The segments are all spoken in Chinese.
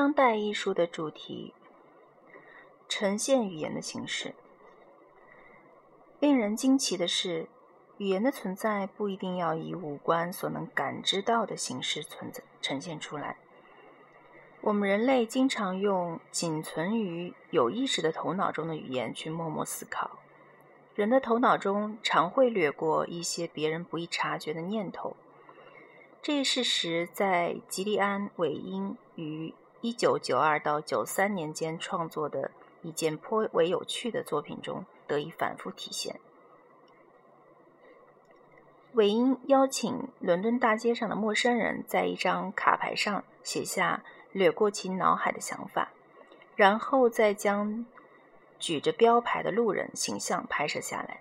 当代艺术的主题，呈现语言的形式。令人惊奇的是，语言的存在不一定要以五官所能感知到的形式存在呈现出来。我们人类经常用仅存于有意识的头脑中的语言去默默思考。人的头脑中常会掠过一些别人不易察觉的念头。这一事实在吉利安·韦因于一九九二到九三年间创作的一件颇为有趣的作品中得以反复体现。韦因邀请伦敦大街上的陌生人在一张卡牌上写下掠过其脑海的想法，然后再将举着标牌的路人形象拍摄下来。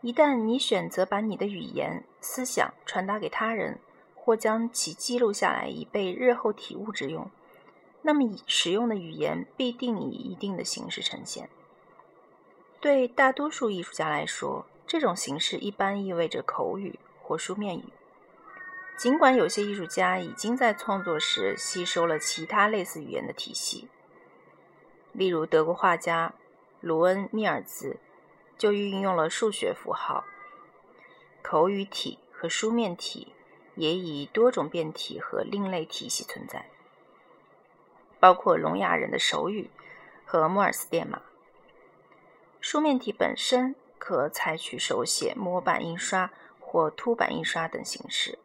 一旦你选择把你的语言、思想传达给他人，或将其记录下来以备日后体悟之用，那么使用的语言必定以一定的形式呈现。对大多数艺术家来说，这种形式一般意味着口语或书面语。尽管有些艺术家已经在创作时吸收了其他类似语言的体系，例如德国画家卢恩·密尔兹就运用了数学符号、口语体和书面体。也以多种变体和另类体系存在，包括聋哑人的手语和摩尔斯电码。书面体本身可采取手写、模板印刷或凸版印刷等形式。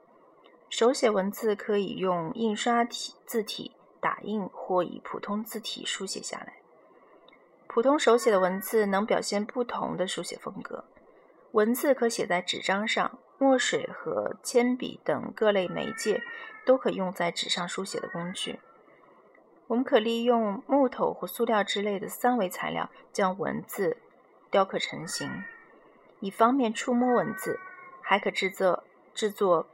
手写文字可以用印刷体字体打印，或以普通字体书写下来。普通手写的文字能表现不同的书写风格。文字可写在纸张上。墨水和铅笔等各类媒介都可用在纸上书写的工具。我们可利用木头或塑料之类的三维材料将文字雕刻成型，以方便触摸文字。还可制作制作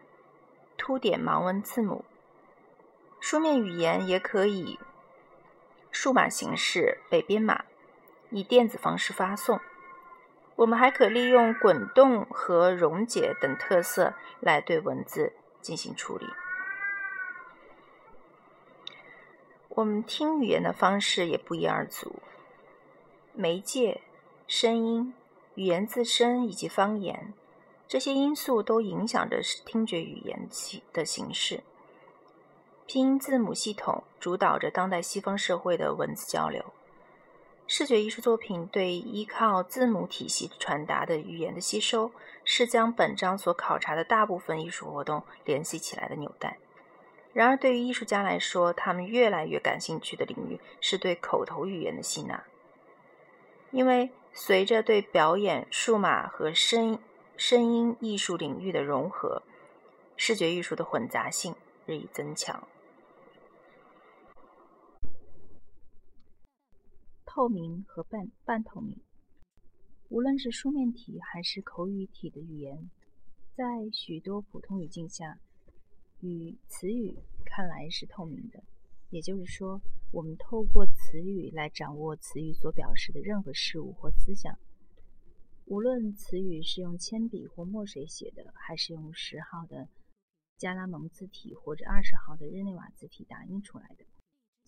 凸点盲文字母。书面语言也可以数码形式被编码，以电子方式发送。我们还可利用滚动和溶解等特色来对文字进行处理。我们听语言的方式也不一而足，媒介、声音、语言自身以及方言这些因素都影响着听觉语言的形式。拼音字母系统主导着当代西方社会的文字交流。视觉艺术作品对依靠字母体系传达的语言的吸收，是将本章所考察的大部分艺术活动联系起来的纽带。然而，对于艺术家来说，他们越来越感兴趣的领域是对口头语言的吸纳，因为随着对表演、数码和声声音艺术领域的融合，视觉艺术的混杂性日益增强。透明和半半透明，无论是书面体还是口语体的语言，在许多普通语境下，与词语看来是透明的。也就是说，我们透过词语来掌握词语所表示的任何事物或思想。无论词语是用铅笔或墨水写的，还是用十号的加拉蒙字体或者二十号的日内瓦字体打印出来的。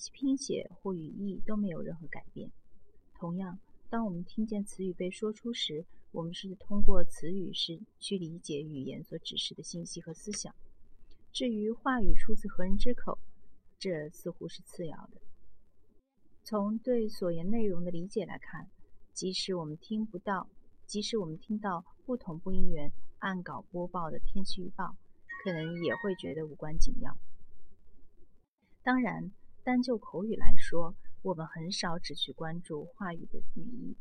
其拼写或语义都没有任何改变。同样，当我们听见词语被说出时，我们是通过词语是去理解语言所指示的信息和思想。至于话语出自何人之口，这似乎是次要的。从对所言内容的理解来看，即使我们听不到，即使我们听到不同播音员按稿播报的天气预报，可能也会觉得无关紧要。当然。单就口语来说，我们很少只去关注话语的语义。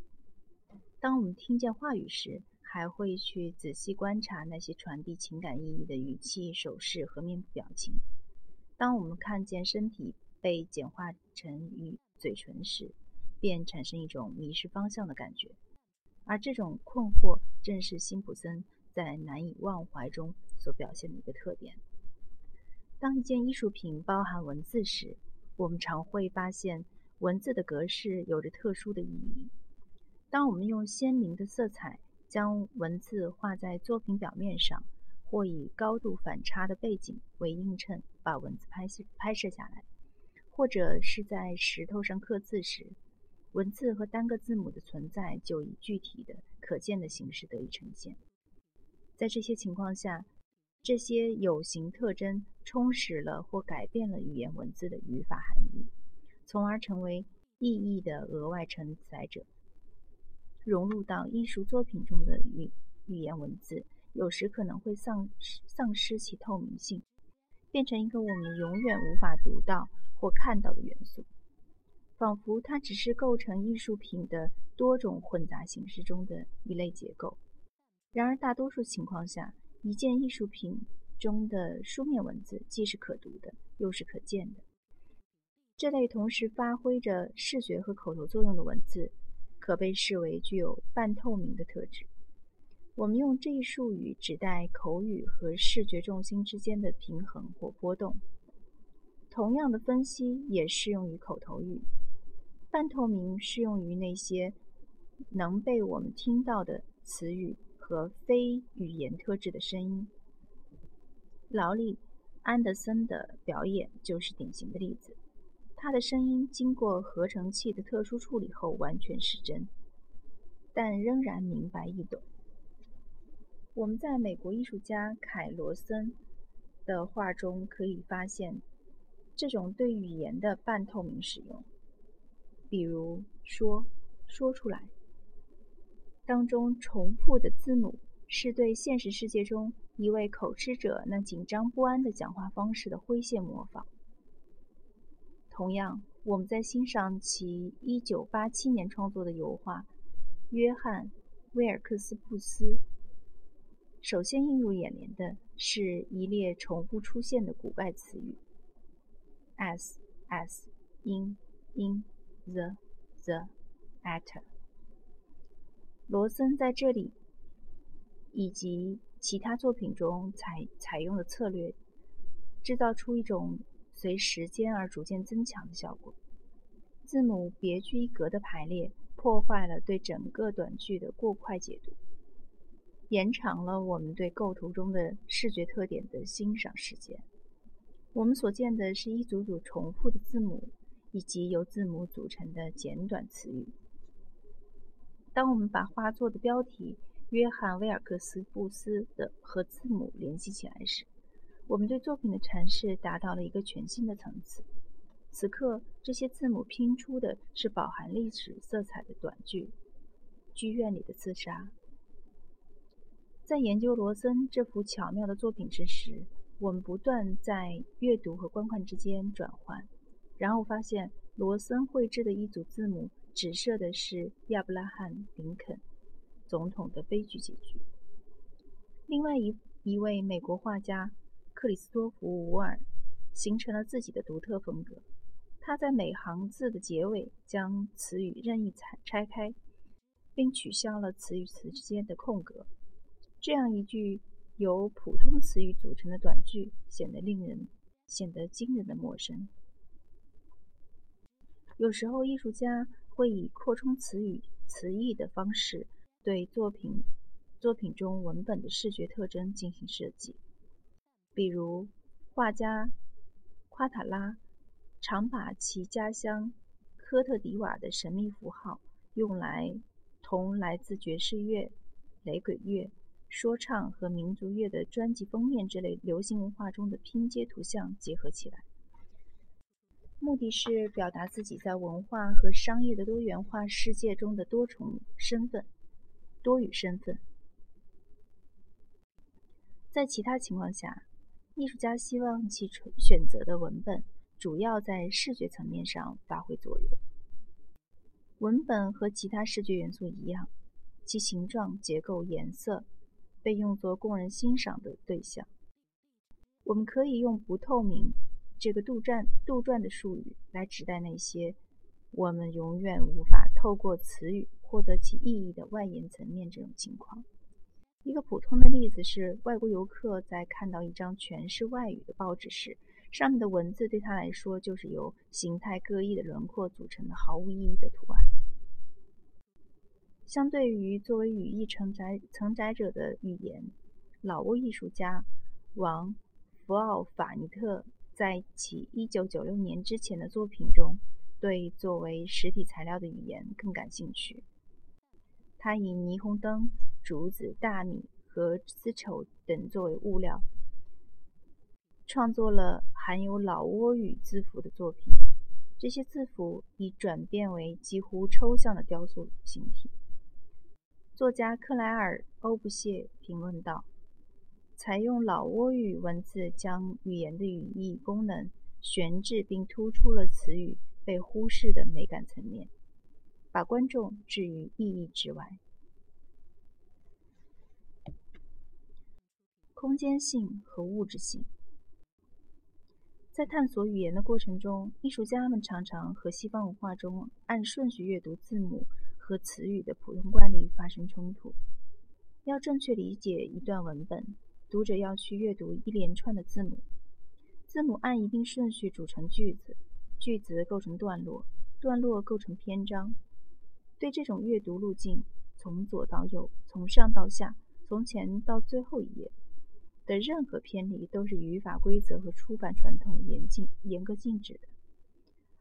当我们听见话语时，还会去仔细观察那些传递情感意义的语气、手势和面部表情。当我们看见身体被简化成与嘴唇时，便产生一种迷失方向的感觉。而这种困惑，正是辛普森在《难以忘怀》中所表现的一个特点。当一件艺术品包含文字时，我们常会发现，文字的格式有着特殊的意义。当我们用鲜明的色彩将文字画在作品表面上，或以高度反差的背景为映衬把文字拍摄拍摄下来，或者是在石头上刻字时，文字和单个字母的存在就以具体的、可见的形式得以呈现。在这些情况下，这些有形特征充实了或改变了语言文字的语法含义，从而成为意义的额外承载者，融入到艺术作品中的语语言文字，有时可能会丧失丧失其透明性，变成一个我们永远无法读到。或看到的元素，仿佛它只是构成艺术品的多种混杂形式中的一类结构。然而，大多数情况下，一件艺术品中的书面文字既是可读的，又是可见的。这类同时发挥着视觉和口头作用的文字，可被视为具有半透明的特质。我们用这一术语指代口语和视觉重心之间的平衡或波动。同样的分析也适用于口头语。半透明适用于那些能被我们听到的词语和非语言特质的声音。劳力·安德森的表演就是典型的例子。他的声音经过合成器的特殊处理后完全失真，但仍然明白易懂。我们在美国艺术家凯罗森的画中可以发现。这种对语言的半透明使用，比如说“说出来”当中重复的字母，是对现实世界中一位口吃者那紧张不安的讲话方式的诙谐模仿。同样，我们在欣赏其1987年创作的油画《约翰·威尔克斯布斯》，首先映入眼帘的是一列重复出现的古怪词语。as as in in the the at。罗森在这里以及其他作品中采采用的策略，制造出一种随时间而逐渐增强的效果。字母别具一格的排列破坏了对整个短句的过快解读，延长了我们对构图中的视觉特点的欣赏时间。我们所见的是一组组重复的字母，以及由字母组成的简短词语。当我们把画作的标题“约翰·威尔克斯布斯”的和字母联系起来时，我们对作品的阐释达到了一个全新的层次。此刻，这些字母拼出的是饱含历史色彩的短句：“剧院里的自杀。”在研究罗森这幅巧妙的作品之时。我们不断在阅读和观看之间转换，然后发现罗森绘制的一组字母指涉的是亚伯拉罕·林肯总统的悲剧结局。另外一一位美国画家克里斯托弗·伍尔形成了自己的独特风格。他在每行字的结尾将词语任意拆拆开，并取消了词与词之间的空格。这样一句。由普通词语组成的短句显得令人显得惊人的陌生。有时候，艺术家会以扩充词语词义的方式对作品作品中文本的视觉特征进行设计。比如，画家夸塔拉常把其家乡科特迪瓦的神秘符号用来同来自爵士乐、雷鬼乐。说唱和民族乐的专辑封面这类流行文化中的拼接图像结合起来，目的是表达自己在文化和商业的多元化世界中的多重身份、多语身份。在其他情况下，艺术家希望其选择的文本主要在视觉层面上发挥作用。文本和其他视觉元素一样，其形状、结构、颜色。被用作供人欣赏的对象，我们可以用“不透明”这个杜撰杜撰的术语来指代那些我们永远无法透过词语获得其意义的外延层面。这种情况，一个普通的例子是：外国游客在看到一张全是外语的报纸时，上面的文字对他来说就是由形态各异的轮廓组成的毫无意义的图案。相对于作为语义承载承载者的语言，老挝艺术家王·福奥法尼特在其1996年之前的作品中，对作为实体材料的语言更感兴趣。他以霓虹灯、竹子、大米和丝绸等作为物料，创作了含有老挝语字符的作品。这些字符已转变为几乎抽象的雕塑形体。作家克莱尔·欧布谢评论道：“采用老挝语文字将语言的语义功能悬置，并突出了词语被忽视的美感层面。”把观众置于意义之外。空间性和物质性，在探索语言的过程中，艺术家们常常和西方文化中按顺序阅读字母和词语的普通惯例发生冲突。要正确理解一段文本，读者要去阅读一连串的字母，字母按一定顺序组成句子，句子构成段落，段落构成篇章。对这种阅读路径，从左到右，从上到下，从前到最后一页的任何偏离，都是语法规则和出版传统严禁、严格禁止的。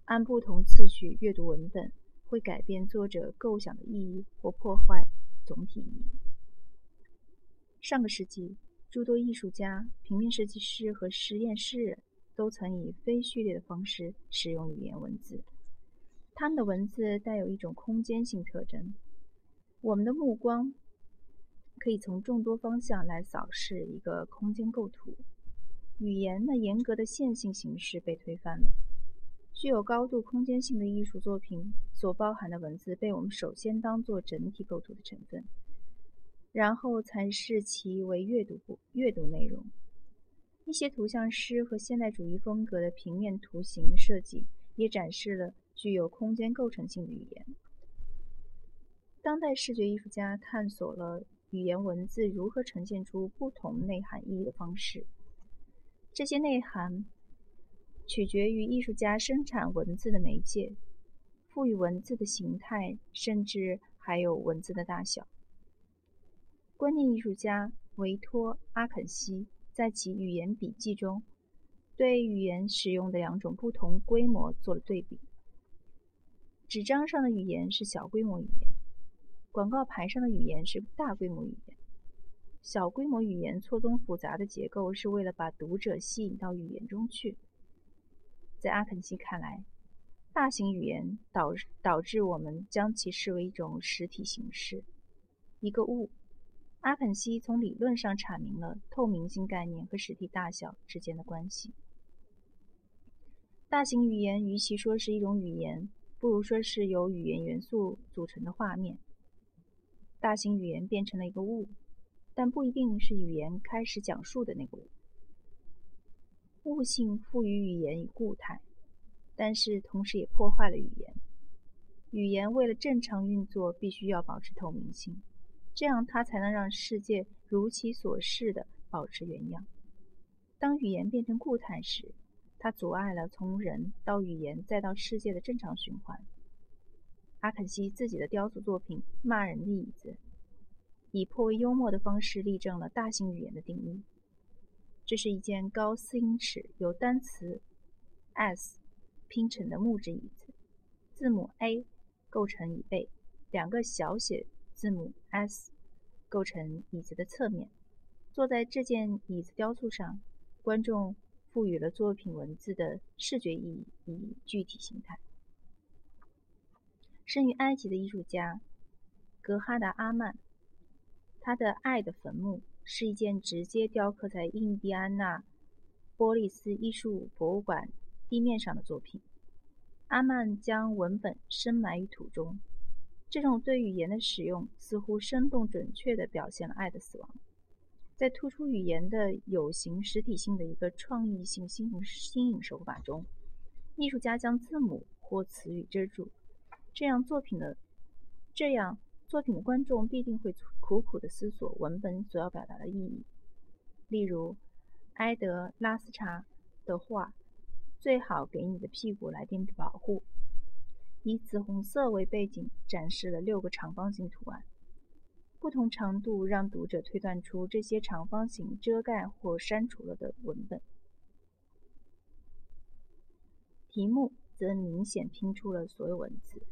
按不同次序阅读文本，会改变作者构想的意义或破坏总体意义。上个世纪，诸多艺术家、平面设计师和实验诗人都曾以非序列的方式使用语言文字。他们的文字带有一种空间性特征。我们的目光可以从众多方向来扫视一个空间构图。语言那严格的线性形式被推翻了。具有高度空间性的艺术作品所包含的文字被我们首先当作整体构图的成分，然后才视其为阅读部阅读内容。一些图像诗和现代主义风格的平面图形设计也展示了。具有空间构成性的语言。当代视觉艺术家探索了语言文字如何呈现出不同内涵意义的方式。这些内涵取决于艺术家生产文字的媒介、赋予文字的形态，甚至还有文字的大小。观念艺术家维托·阿肯西在其语言笔记中，对语言使用的两种不同规模做了对比。纸张上的语言是小规模语言，广告牌上的语言是大规模语言。小规模语言错综复杂的结构是为了把读者吸引到语言中去。在阿肯西看来，大型语言导导致我们将其视为一种实体形式，一个物。阿肯西从理论上阐明了透明性概念和实体大小之间的关系。大型语言与其说是一种语言。不如说是由语言元素组成的画面。大型语言变成了一个物，但不一定是语言开始讲述的那个物。物性赋予语言以固态，但是同时也破坏了语言。语言为了正常运作，必须要保持透明性，这样它才能让世界如其所示的保持原样。当语言变成固态时，它阻碍了从人到语言再到世界的正常循环。阿肯西自己的雕塑作品《骂人的椅子》以颇为幽默的方式例证了大型语言的定义。这是一件高四英尺、由单词 “s” 拼成的木质椅子，字母 “a” 构成椅背，两个小写字母 “s” 构成椅子的侧面。坐在这件椅子雕塑上，观众。赋予了作品文字的视觉意义以具体形态。生于埃及的艺术家格哈达·阿曼，他的《爱的坟墓》是一件直接雕刻在印第安纳波利斯艺术博物馆地面上的作品。阿曼将文本深埋于土中，这种对语言的使用似乎生动准确地表现了爱的死亡。在突出语言的有形实体性的一个创意性新颖新颖手法中，艺术家将字母或词语遮住，这样作品的这样作品的观众必定会苦苦地思索文本所要表达的意义。例如，埃德拉斯查的画“最好给你的屁股来点保护”，以紫红色为背景，展示了六个长方形图案。不同长度让读者推断出这些长方形遮盖或删除了的文本。题目则明显拼出了所有文字。